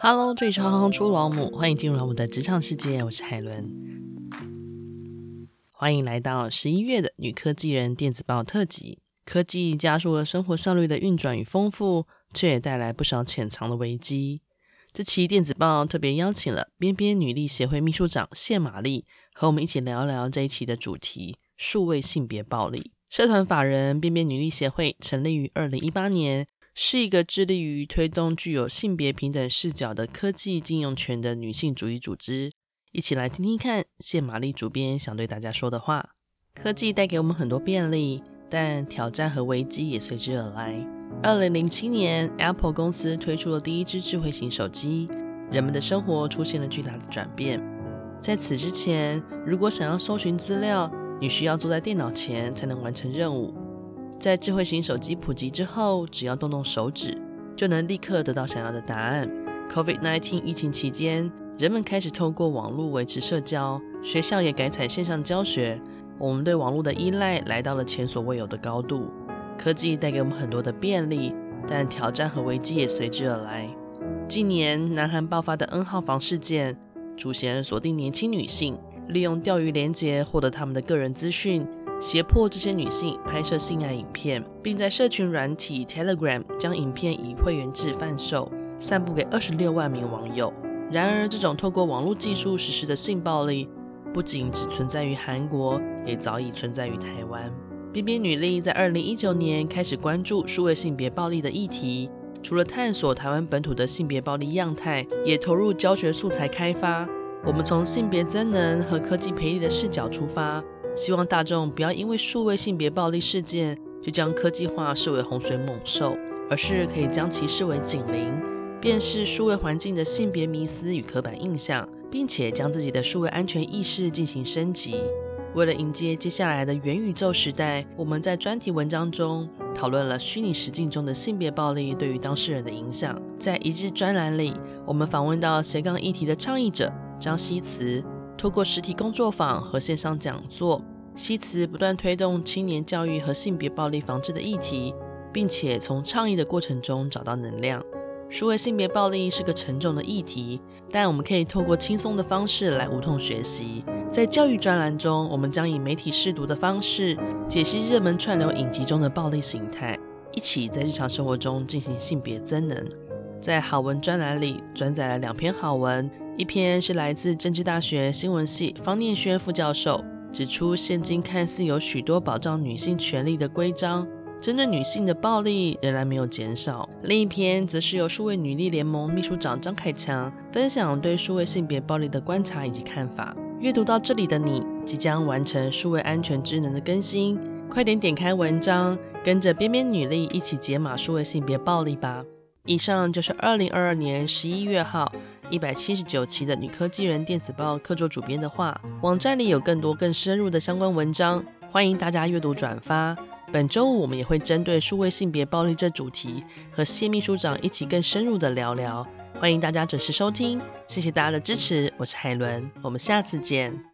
Hello，这里是行出老母，欢迎进入老母的职场世界，我是海伦。欢迎来到十一月的女科技人电子报特辑。科技加速了生活效率的运转与丰富，却也带来不少潜藏的危机。这期电子报特别邀请了边边女力协会秘书长谢玛丽，和我们一起聊一聊这一期的主题：数位性别暴力。社团法人边边女力协会成立于二零一八年。是一个致力于推动具有性别平等视角的科技近用权的女性主义组织。一起来听听看谢玛丽主编想对大家说的话。科技带给我们很多便利，但挑战和危机也随之而来。二零零七年，Apple 公司推出了第一支智慧型手机，人们的生活出现了巨大的转变。在此之前，如果想要搜寻资料，你需要坐在电脑前才能完成任务。在智慧型手机普及之后，只要动动手指，就能立刻得到想要的答案。COVID-19 疫情期间，人们开始透过网络维持社交，学校也改采线上教学。我们对网络的依赖来到了前所未有的高度。科技带给我们很多的便利，但挑战和危机也随之而来。近年，南韩爆发的 N 号房事件，主嫌锁定年轻女性，利用钓鱼连结获得他们的个人资讯。胁迫这些女性拍摄性爱影片，并在社群软体 Telegram 将影片以会员制贩售，散布给二十六万名网友。然而，这种透过网络技术实施的性暴力，不仅只存在于韩国，也早已存在于台湾。边边女力在二零一九年开始关注数位性别暴力的议题，除了探索台湾本土的性别暴力样态，也投入教学素材开发。我们从性别真能和科技培力的视角出发。希望大众不要因为数位性别暴力事件就将科技化视为洪水猛兽，而是可以将其视为警铃，辨识数位环境的性别迷思与刻板印象，并且将自己的数位安全意识进行升级。为了迎接接下来的元宇宙时代，我们在专题文章中讨论了虚拟实境中的性别暴力对于当事人的影响。在一日专栏里，我们访问到斜杠议题的倡议者张希慈。透过实体工作坊和线上讲座，西慈不断推动青年教育和性别暴力防治的议题，并且从倡议的过程中找到能量。数位性别暴力是个沉重的议题，但我们可以透过轻松的方式来无痛学习。在教育专栏中，我们将以媒体试读的方式解析热门串流影集中的暴力形态，一起在日常生活中进行性别增能。在好文专栏里，转载了两篇好文。一篇是来自政治大学新闻系方念萱副教授，指出现今看似有许多保障女性权利的规章，针对女性的暴力仍然没有减少。另一篇则是由数位女力联盟秘书长张凯强分享对数位性别暴力的观察以及看法。阅读到这里的你，即将完成数位安全知能的更新，快点点开文章，跟着边边女力一起解码数位性别暴力吧。以上就是二零二二年十一月号。一百七十九期的女科技人电子报客座主编的话，网站里有更多更深入的相关文章，欢迎大家阅读转发。本周五我们也会针对数位性别暴力这主题，和谢秘书长一起更深入的聊聊。欢迎大家准时收听，谢谢大家的支持，我是海伦，我们下次见。